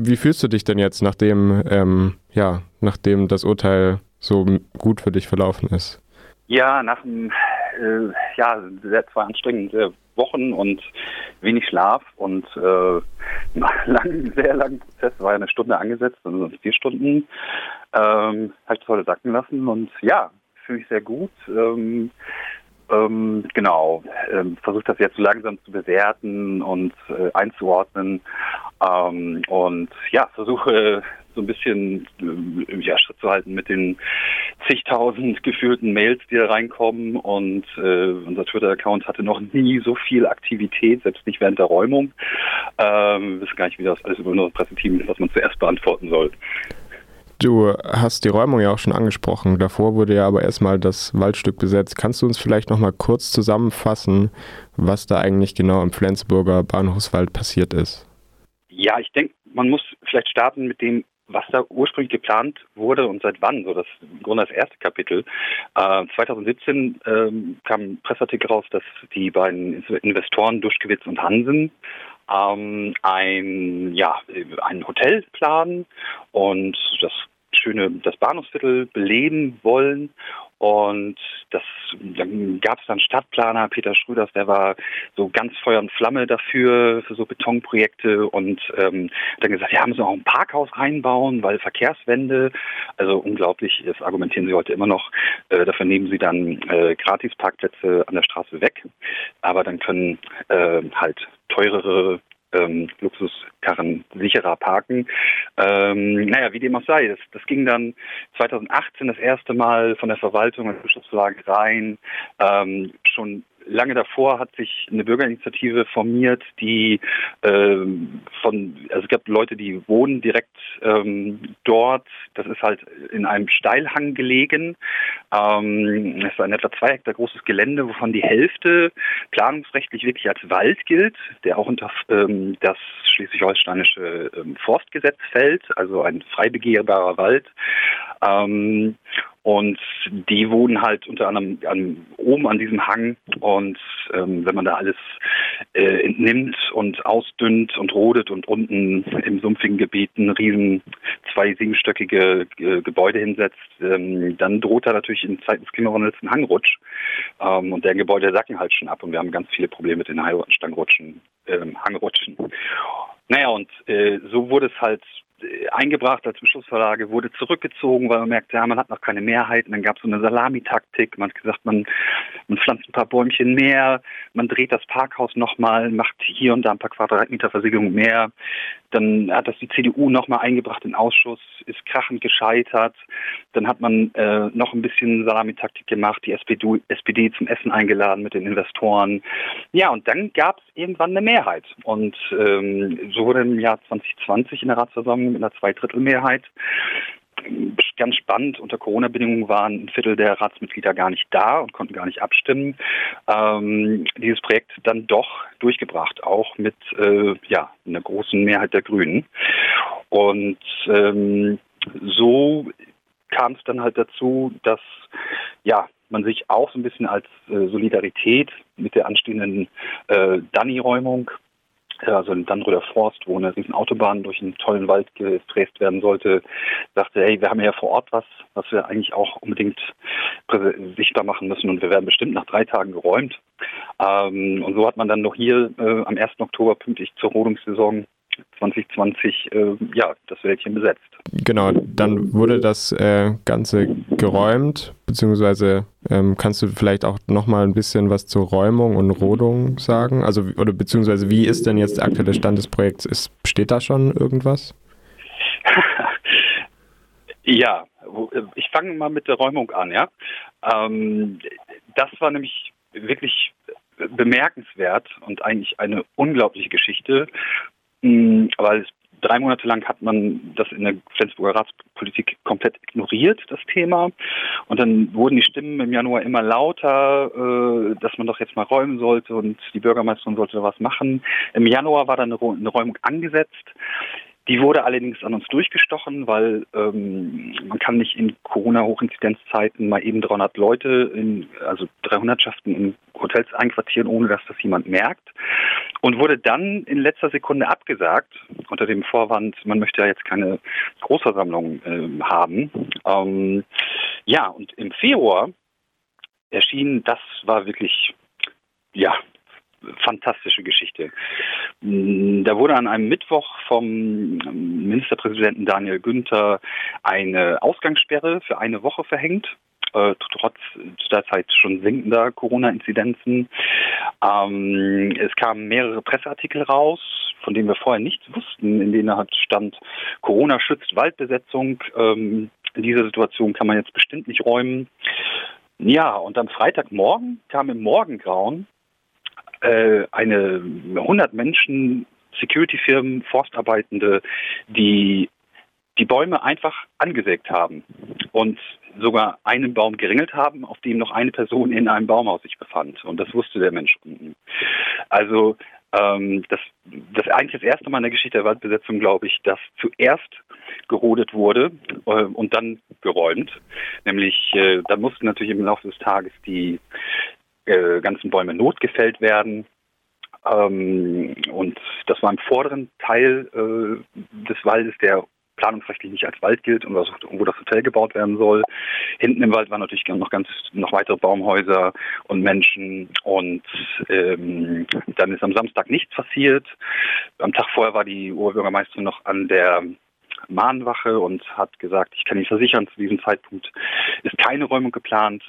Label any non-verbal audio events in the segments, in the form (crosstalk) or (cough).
Wie fühlst du dich denn jetzt, nachdem, ähm, ja, nachdem das Urteil so gut für dich verlaufen ist? Ja, nach einem äh, ja, sehr zwei anstrengende Wochen und wenig Schlaf und äh, (laughs) lang, sehr langen Prozess, war ja eine Stunde angesetzt, also vier Stunden, ähm, habe ich das heute sacken lassen und ja, fühle ich sehr gut. Ähm, ähm, genau, ähm, versucht das jetzt so langsam zu bewerten und äh, einzuordnen ähm, und ja, versuche so ein bisschen äh, ja, Schritt zu halten mit den zigtausend (laughs) gefühlten Mails, die da reinkommen und äh, unser Twitter-Account hatte noch nie so viel Aktivität, selbst nicht während der Räumung. Ähm, wir wissen gar nicht, wie das alles über unser Presseteam ist, was man zuerst beantworten. Du hast die Räumung ja auch schon angesprochen. Davor wurde ja aber erstmal das Waldstück besetzt. Kannst du uns vielleicht noch mal kurz zusammenfassen, was da eigentlich genau im Flensburger Bahnhofswald passiert ist? Ja, ich denke, man muss vielleicht starten mit dem, was da ursprünglich geplant wurde und seit wann, so das im Grunde das erste Kapitel. Äh, 2017 ähm, kam ein Pressartikel raus, dass die beiden Investoren Duschkewitz und Hansen ähm, ein, ja, ein Hotel planen und das schöne das Bahnhofsviertel beleben wollen und das, dann gab es dann Stadtplaner, Peter Schröders, der war so ganz Feuer und Flamme dafür, für so Betonprojekte. Und ähm, dann gesagt, ja, müssen wir auch ein Parkhaus reinbauen, weil Verkehrswende, also unglaublich, das argumentieren sie heute immer noch, äh, dafür nehmen sie dann äh, Gratisparkplätze an der Straße weg, aber dann können äh, halt teurere ähm, Luxuskarren sicherer parken. Ähm, naja, wie dem auch sei, das, das ging dann 2018 das erste Mal von der Verwaltung und Beschlussverlage rein, ähm, schon lange davor hat sich eine Bürgerinitiative formiert, die ähm, von, also es gab Leute, die wohnen direkt ähm, dort. Das ist halt in einem Steilhang gelegen. Ähm, es ist ein etwa zwei Hektar großes Gelände, wovon die Hälfte planungsrechtlich wirklich als Wald gilt, der auch unter ähm, das schleswig-holsteinische ähm, Forstgesetz fällt, also ein frei begehbarer Wald. Ähm, und die wohnen halt unter anderem an, oben an diesem Hang. Und ähm, wenn man da alles äh, entnimmt und ausdünnt und rodet und unten im sumpfigen Gebiet ein riesen zwei siebenstöckige äh, Gebäude hinsetzt, ähm, dann droht da natürlich in Zeiten des Klimawandels ein Hangrutsch. Ähm, und der Gebäude sacken halt schon ab und wir haben ganz viele Probleme mit den Stangrutschen, ähm, Hangrutschen. Naja, und äh, so wurde es halt eingebracht als Beschlussverlage, wurde zurückgezogen, weil man merkte, ja, man hat noch keine Mehrheit. Und dann gab es so eine Salamitaktik. Man hat gesagt, man, man pflanzt ein paar Bäumchen mehr, man dreht das Parkhaus nochmal, macht hier und da ein paar Quadratmeter Versiegelung mehr. Dann hat das die CDU nochmal eingebracht in den Ausschuss, ist krachend gescheitert. Dann hat man äh, noch ein bisschen Salamitaktik gemacht, die SPD, SPD zum Essen eingeladen mit den Investoren. Ja, und dann gab es irgendwann eine Mehrheit. Und ähm, so wurde im Jahr 2020 in der Ratsversammlung mit einer Zweidrittelmehrheit ganz spannend. Unter Corona-Bedingungen waren ein Viertel der Ratsmitglieder gar nicht da und konnten gar nicht abstimmen. Ähm, dieses Projekt dann doch durchgebracht, auch mit äh, ja, einer großen Mehrheit der Grünen. Und ähm, so kam es dann halt dazu, dass ja man sich auch so ein bisschen als äh, Solidarität mit der anstehenden äh, Dani-Räumung also in Dannröder Forst, wo eine riesen Autobahn durch einen tollen Wald gefräst werden sollte, sagte, hey, wir haben ja vor Ort was, was wir eigentlich auch unbedingt sichtbar machen müssen und wir werden bestimmt nach drei Tagen geräumt. Ähm, und so hat man dann noch hier äh, am 1. Oktober pünktlich zur Rodungssaison 2020 äh, ja, das Wäldchen besetzt. Genau, dann wurde das äh, Ganze geräumt, beziehungsweise ähm, kannst du vielleicht auch nochmal ein bisschen was zur Räumung und Rodung sagen? Also, oder beziehungsweise wie ist denn jetzt der aktuelle Stand des Projekts? Ist, steht da schon irgendwas? (laughs) ja, ich fange mal mit der Räumung an, ja. Ähm, das war nämlich wirklich bemerkenswert und eigentlich eine unglaubliche Geschichte, Mm, weil drei Monate lang hat man das in der Flensburger Ratspolitik komplett ignoriert, das Thema. Und dann wurden die Stimmen im Januar immer lauter, äh, dass man doch jetzt mal räumen sollte und die Bürgermeisterin sollte was machen. Im Januar war dann eine Räumung angesetzt. Die wurde allerdings an uns durchgestochen, weil ähm, man kann nicht in Corona-Hochinzidenzzeiten mal eben 300 Leute, in, also 300 Schaften in Hotels einquartieren, ohne dass das jemand merkt. und wurde dann in letzter Sekunde abgesagt unter dem Vorwand, man möchte ja jetzt keine Großversammlung äh, haben. Ähm, ja, und im Februar erschien, das war wirklich, ja, fantastische Geschichte. Mm, da wurde an einem Mittwoch vom Ministerpräsidenten Daniel Günther eine Ausgangssperre für eine Woche verhängt äh, trotz derzeit schon sinkender Corona-Inzidenzen. Ähm, es kamen mehrere Presseartikel raus, von denen wir vorher nichts wussten, in denen halt stand, Corona schützt Waldbesetzung. Ähm, in dieser Situation kann man jetzt bestimmt nicht räumen. Ja, und am Freitagmorgen kam im Morgengrauen äh, eine 100 Menschen Security-Firmen, Forstarbeitende, die die Bäume einfach angesägt haben und sogar einen Baum geringelt haben, auf dem noch eine Person in einem Baumhaus sich befand. Und das wusste der Mensch. Also ähm, das, das eigentlich das erste Mal in der Geschichte der Waldbesetzung, glaube ich, dass zuerst gerodet wurde äh, und dann geräumt. Nämlich, äh, da mussten natürlich im Laufe des Tages die äh, ganzen Bäume notgefällt werden. Ähm, und das war im vorderen Teil äh, des Waldes, der planungsrechtlich nicht als Wald gilt und wo das Hotel gebaut werden soll. Hinten im Wald waren natürlich noch ganz noch weitere Baumhäuser und Menschen und ähm, dann ist am Samstag nichts passiert. Am Tag vorher war die Oberbürgermeisterin noch an der Mahnwache und hat gesagt, ich kann Ihnen versichern, zu diesem Zeitpunkt ist keine Räumung geplant.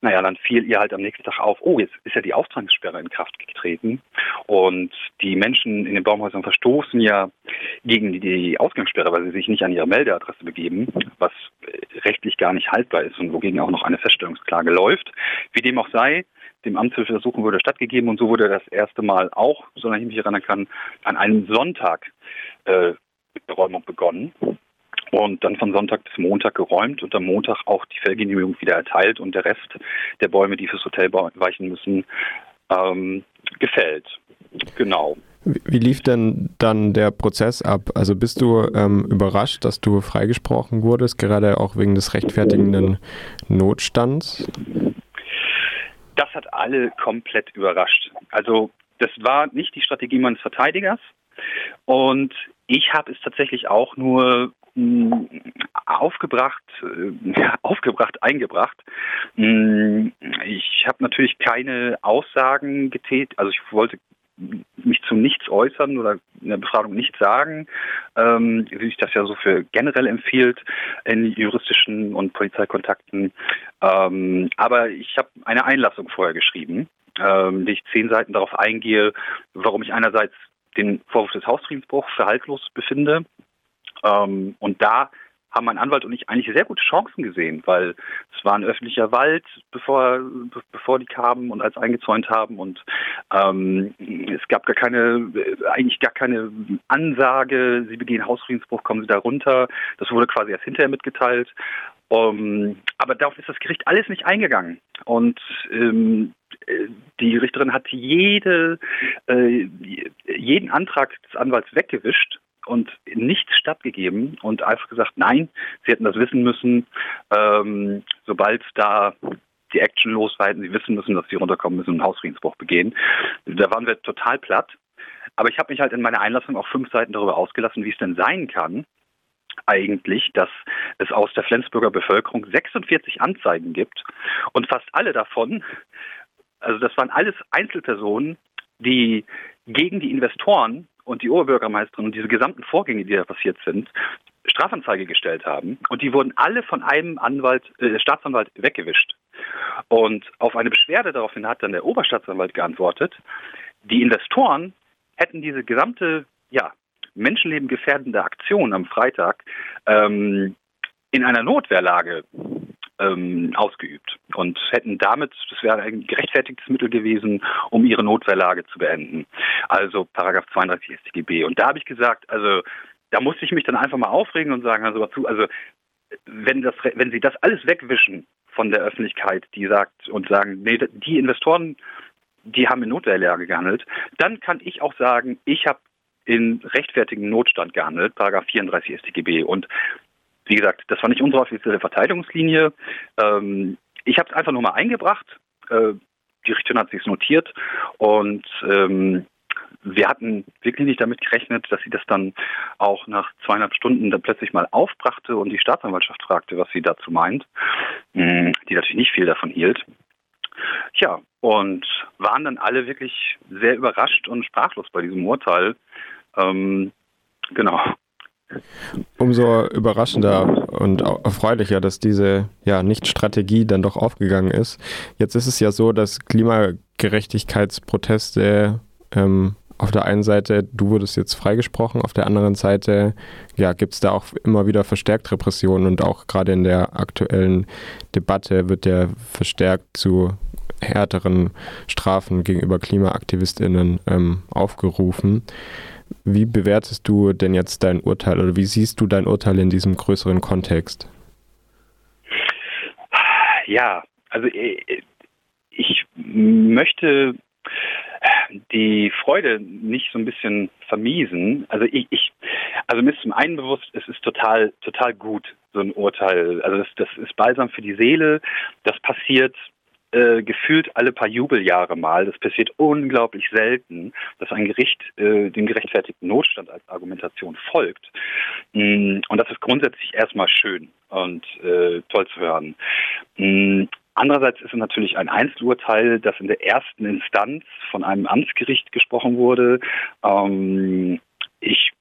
Naja, dann fiel ihr halt am nächsten Tag auf, oh, jetzt ist ja die Auftragssperre in Kraft getreten und die Menschen in den Baumhäusern verstoßen ja gegen die Ausgangssperre, weil sie sich nicht an ihre Meldeadresse begeben, was rechtlich gar nicht haltbar ist und wogegen auch noch eine Feststellungsklage läuft. Wie dem auch sei, dem Amtshilfeersuchen wurde stattgegeben und so wurde das erste Mal auch, solange ich mich erinnern kann, an einem Sonntag äh, Räumung begonnen und dann von Sonntag bis Montag geräumt und am Montag auch die Fellgenehmigung wieder erteilt und der Rest der Bäume, die fürs Hotel weichen müssen, ähm, gefällt. Genau. Wie lief denn dann der Prozess ab? Also bist du ähm, überrascht, dass du freigesprochen wurdest, gerade auch wegen des rechtfertigenden Notstands? Das hat alle komplett überrascht. Also das war nicht die Strategie meines Verteidigers. Und ich habe es tatsächlich auch nur hm, aufgebracht, äh, (laughs) aufgebracht, eingebracht. Hm, ich habe natürlich keine Aussagen getätigt, also ich wollte mich zu nichts äußern oder in der Befragung nichts sagen, ähm, wie sich das ja so für generell empfiehlt in juristischen und Polizeikontakten. Ähm, aber ich habe eine Einlassung vorher geschrieben, ähm, die ich zehn Seiten darauf eingehe, warum ich einerseits den Vorwurf des Hausfriedensbruchs für haltlos befinde. Ähm, und da haben mein Anwalt und ich eigentlich sehr gute Chancen gesehen, weil es war ein öffentlicher Wald, bevor, bevor die kamen und als eingezäunt haben und ähm, es gab gar keine, eigentlich gar keine Ansage, sie begehen Hausfriedensbruch, kommen sie da runter. Das wurde quasi erst hinterher mitgeteilt. Um, ähm, aber darauf ist das Gericht alles nicht eingegangen. Und ähm, die Richterin hat jede, äh, jeden Antrag des Anwalts weggewischt und nichts stattgegeben und einfach gesagt, nein, sie hätten das wissen müssen, ähm, sobald da die Action los war, hätten sie wissen müssen, dass sie runterkommen müssen und Hausfriedensbruch begehen. Da waren wir total platt. Aber ich habe mich halt in meiner Einlassung auch fünf Seiten darüber ausgelassen, wie es denn sein kann, eigentlich, dass es aus der Flensburger Bevölkerung 46 Anzeigen gibt und fast alle davon also das waren alles Einzelpersonen, die gegen die Investoren und die Oberbürgermeisterin und diese gesamten Vorgänge, die da passiert sind, Strafanzeige gestellt haben. Und die wurden alle von einem Anwalt, äh, Staatsanwalt weggewischt. Und auf eine Beschwerde daraufhin hat dann der Oberstaatsanwalt geantwortet, die Investoren hätten diese gesamte, ja, Menschenleben gefährdende Aktion am Freitag ähm, in einer Notwehrlage ähm, ausgeübt und hätten damit, das wäre ein gerechtfertigtes Mittel gewesen, um ihre Notwehrlage zu beenden. Also Paragraph 32 StGB. Und da habe ich gesagt, also da musste ich mich dann einfach mal aufregen und sagen, also also wenn das, wenn Sie das alles wegwischen von der Öffentlichkeit, die sagt und sagen, nee, die Investoren, die haben in Notwehrlage gehandelt, dann kann ich auch sagen, ich habe in rechtfertigen Notstand gehandelt, Paragraph 34 StGB. Und wie gesagt, das war nicht unsere offizielle Verteidigungslinie. Ähm, ich habe es einfach nur mal eingebracht. Äh, die Richterin hat sich notiert und ähm, wir hatten wirklich nicht damit gerechnet, dass sie das dann auch nach zweieinhalb Stunden dann plötzlich mal aufbrachte und die Staatsanwaltschaft fragte, was sie dazu meint, hm, die natürlich nicht viel davon hielt. Ja, und waren dann alle wirklich sehr überrascht und sprachlos bei diesem Urteil. Ähm, genau. Umso überraschender und erfreulicher, dass diese ja, Nicht-Strategie dann doch aufgegangen ist. Jetzt ist es ja so, dass Klimagerechtigkeitsproteste ähm, auf der einen Seite, du wurdest jetzt freigesprochen, auf der anderen Seite ja, gibt es da auch immer wieder verstärkt Repressionen und auch gerade in der aktuellen Debatte wird ja verstärkt zu härteren Strafen gegenüber KlimaaktivistInnen ähm, aufgerufen. Wie bewertest du denn jetzt dein Urteil oder wie siehst du dein Urteil in diesem größeren Kontext? Ja, also äh, ich möchte die Freude nicht so ein bisschen vermiesen. Also ich, ich also mir ist zum einen bewusst, es ist total, total gut, so ein Urteil. Also das, das ist balsam für die Seele. Das passiert äh, gefühlt alle paar Jubeljahre mal. Das passiert unglaublich selten, dass ein Gericht äh, dem gerechtfertigten Notstand als Argumentation folgt. Mm, und das ist grundsätzlich erstmal schön und äh, toll zu hören. Mm, Andererseits ist es natürlich ein Einzelurteil, das in der ersten Instanz von einem Amtsgericht gesprochen wurde. Ähm, ich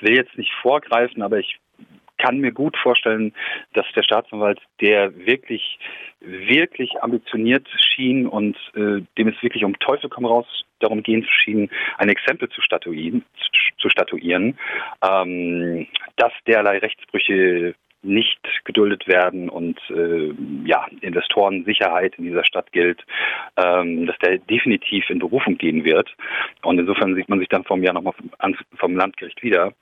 will jetzt nicht vorgreifen, aber ich kann mir gut vorstellen, dass der Staatsanwalt, der wirklich, wirklich ambitioniert schien und äh, dem es wirklich um Teufel komm raus darum gehen schien, ein Exempel zu statuieren, zu statuieren ähm, dass derlei Rechtsbrüche nicht geduldet werden und äh, ja, Investorensicherheit in dieser Stadt gilt, ähm, dass der definitiv in Berufung gehen wird. Und insofern sieht man sich dann vom Jahr nochmal vom, vom Landgericht wieder.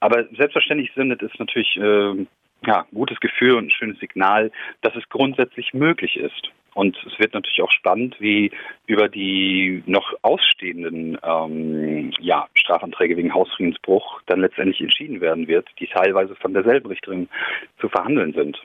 Aber selbstverständlich sendet es natürlich äh, ja, gutes Gefühl und ein schönes Signal, dass es grundsätzlich möglich ist. Und es wird natürlich auch spannend, wie über die noch ausstehenden ähm, ja, Strafanträge wegen Hausfriedensbruch dann letztendlich entschieden werden wird, die teilweise von derselben Richterin zu verhandeln sind.